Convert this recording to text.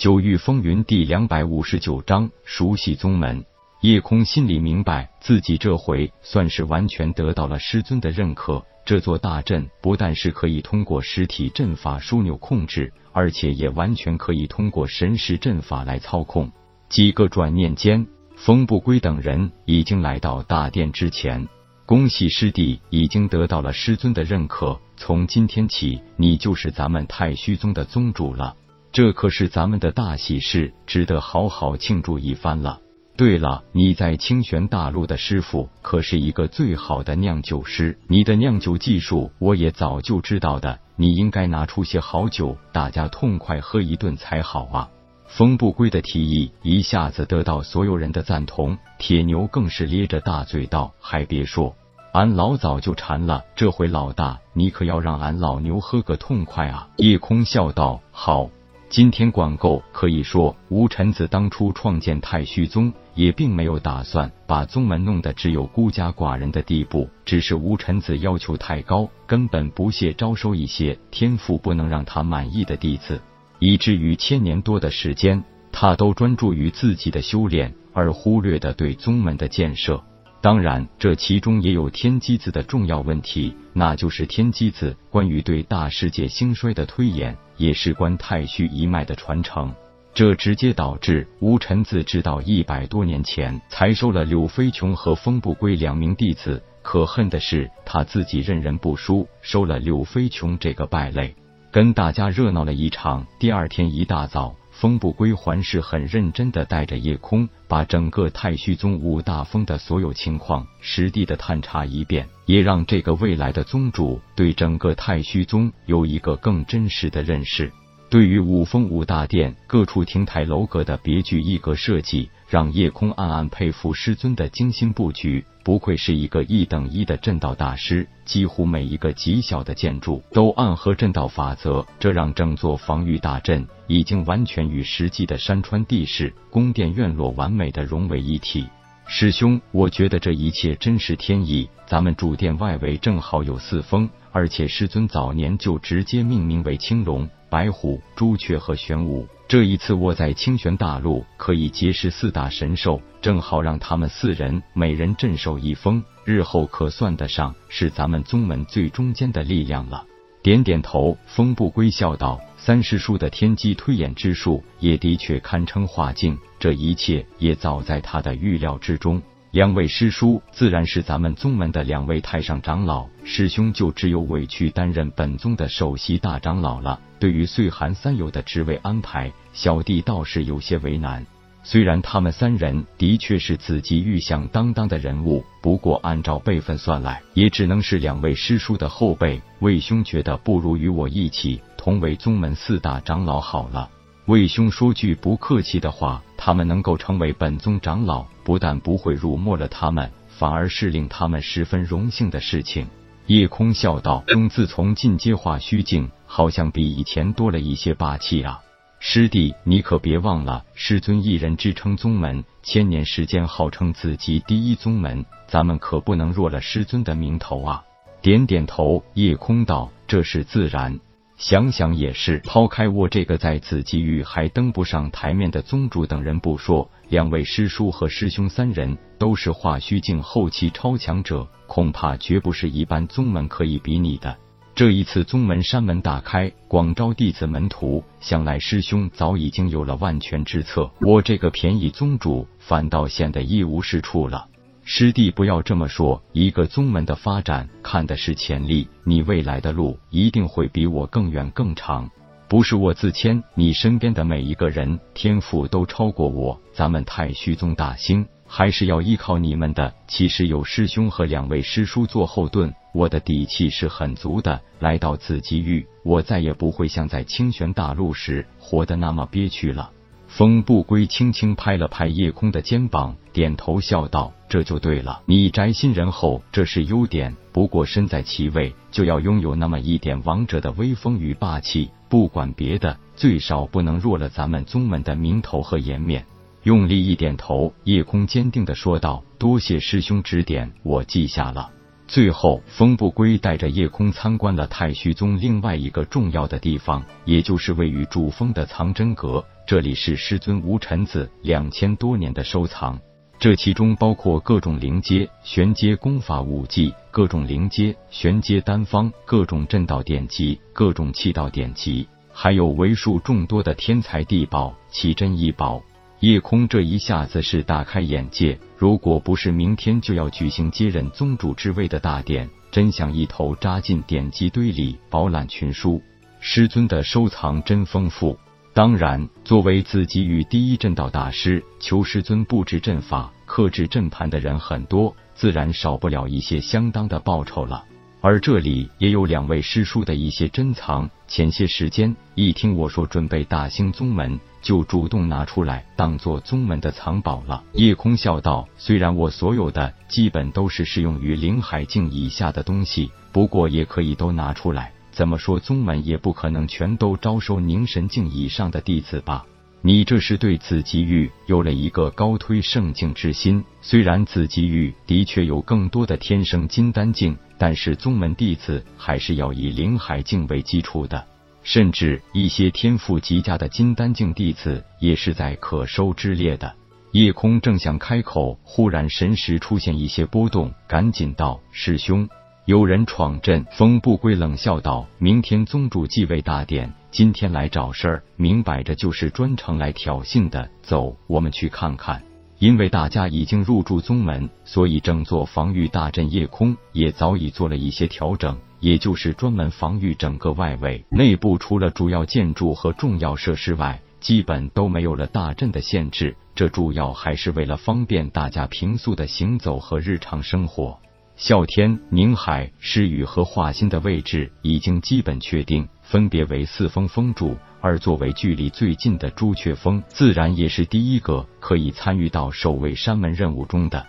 九域风云第两百五十九章熟悉宗门。叶空心里明白，自己这回算是完全得到了师尊的认可。这座大阵不但是可以通过实体阵法枢纽控制，而且也完全可以通过神识阵法来操控。几个转念间，风不归等人已经来到大殿之前。恭喜师弟，已经得到了师尊的认可。从今天起，你就是咱们太虚宗的宗主了。这可是咱们的大喜事，值得好好庆祝一番了。对了，你在清玄大陆的师傅可是一个最好的酿酒师，你的酿酒技术我也早就知道的。你应该拿出些好酒，大家痛快喝一顿才好啊！风不归的提议一下子得到所有人的赞同，铁牛更是咧着大嘴道：“还别说，俺老早就馋了，这回老大你可要让俺老牛喝个痛快啊！”夜空笑道：“好。”今天管够，可以说吴臣子当初创建太虚宗，也并没有打算把宗门弄得只有孤家寡人的地步，只是吴臣子要求太高，根本不屑招收一些天赋不能让他满意的弟子，以至于千年多的时间，他都专注于自己的修炼，而忽略的对宗门的建设。当然，这其中也有天机子的重要问题，那就是天机子关于对大世界兴衰的推演，也是关太虚一脉的传承。这直接导致吴尘子直到一百多年前才收了柳飞琼和风不归两名弟子。可恨的是，他自己认人不淑，收了柳飞琼这个败类，跟大家热闹了一场。第二天一大早。风不归还是很认真的，带着夜空把整个太虚宗五大峰的所有情况实地的探查一遍，也让这个未来的宗主对整个太虚宗有一个更真实的认识。对于五峰五大殿各处亭台楼阁的别具一格设计，让夜空暗暗佩服师尊的精心布局。不愧是一个一等一的阵道大师，几乎每一个极小的建筑都暗合阵道法则，这让整座防御大阵已经完全与实际的山川地势、宫殿院落完美的融为一体。师兄，我觉得这一切真是天意。咱们主殿外围正好有四峰，而且师尊早年就直接命名为青龙。白虎、朱雀和玄武，这一次我在清玄大陆可以结识四大神兽，正好让他们四人每人镇守一峰，日后可算得上是咱们宗门最中间的力量了。点点头，风不归笑道：“三师叔的天机推演之术也的确堪称化境，这一切也早在他的预料之中。”两位师叔自然是咱们宗门的两位太上长老，师兄就只有委屈担任本宗的首席大长老了。对于岁寒三友的职位安排，小弟倒是有些为难。虽然他们三人的确是子集玉响当当的人物，不过按照辈分算来，也只能是两位师叔的后辈。魏兄觉得不如与我一起同为宗门四大长老好了。魏兄说句不客气的话，他们能够成为本宗长老，不但不会辱没了他们，反而是令他们十分荣幸的事情。夜空笑道：“兄自从进阶化虚境，好像比以前多了一些霸气啊！师弟，你可别忘了，师尊一人支撑宗门千年时间，号称子级第一宗门，咱们可不能弱了师尊的名头啊！”点点头，夜空道：“这是自然。”想想也是，抛开我这个在紫极域还登不上台面的宗主等人不说，两位师叔和师兄三人都是化虚境后期超强者，恐怕绝不是一般宗门可以比拟的。这一次宗门山门大开，广招弟子门徒，想来师兄早已经有了万全之策，我这个便宜宗主反倒显得一无是处了。师弟，不要这么说。一个宗门的发展，看的是潜力。你未来的路一定会比我更远更长。不是我自谦，你身边的每一个人天赋都超过我。咱们太虚宗大兴，还是要依靠你们的。其实有师兄和两位师叔做后盾，我的底气是很足的。来到紫极域，我再也不会像在清玄大陆时活得那么憋屈了。风不归轻轻拍了拍夜空的肩膀，点头笑道：“这就对了，你宅心仁厚，这是优点。不过身在其位，就要拥有那么一点王者的威风与霸气。不管别的，最少不能弱了咱们宗门的名头和颜面。”用力一点头，夜空坚定的说道：“多谢师兄指点，我记下了。”最后，风不归带着夜空参观了太虚宗另外一个重要的地方，也就是位于主峰的藏真阁。这里是师尊无尘子两千多年的收藏。这其中包括各种灵阶、玄阶功法武技，各种灵阶、玄阶丹方，各种阵道典籍，各种气道典籍，还有为数众多的天才地宝、奇珍异宝。夜空这一下子是大开眼界，如果不是明天就要举行接任宗主之位的大典，真想一头扎进典籍堆里饱览群书。师尊的收藏真丰富。当然，作为自己与第一阵道大师，求师尊布置阵法、克制阵盘的人很多，自然少不了一些相当的报酬了。而这里也有两位师叔的一些珍藏，前些时间一听我说准备大兴宗门，就主动拿出来当做宗门的藏宝了。夜空笑道：“虽然我所有的基本都是适用于灵海境以下的东西，不过也可以都拿出来。”怎么说，宗门也不可能全都招收凝神境以上的弟子吧？你这是对紫极域有了一个高推圣境之心。虽然紫极域的确有更多的天生金丹境，但是宗门弟子还是要以灵海境为基础的，甚至一些天赋极佳的金丹境弟子也是在可收之列的。夜空正想开口，忽然神识出现一些波动，赶紧道：“师兄。”有人闯阵，风不归冷笑道：“明天宗主继位大典，今天来找事儿，明摆着就是专程来挑衅的。走，我们去看看。”因为大家已经入住宗门，所以整座防御大阵夜空也早已做了一些调整，也就是专门防御整个外围。内部除了主要建筑和重要设施外，基本都没有了大阵的限制。这主要还是为了方便大家平素的行走和日常生活。啸天、宁海、诗雨和画心的位置已经基本确定，分别为四峰峰主。而作为距离最近的朱雀峰，自然也是第一个可以参与到守卫山门任务中的。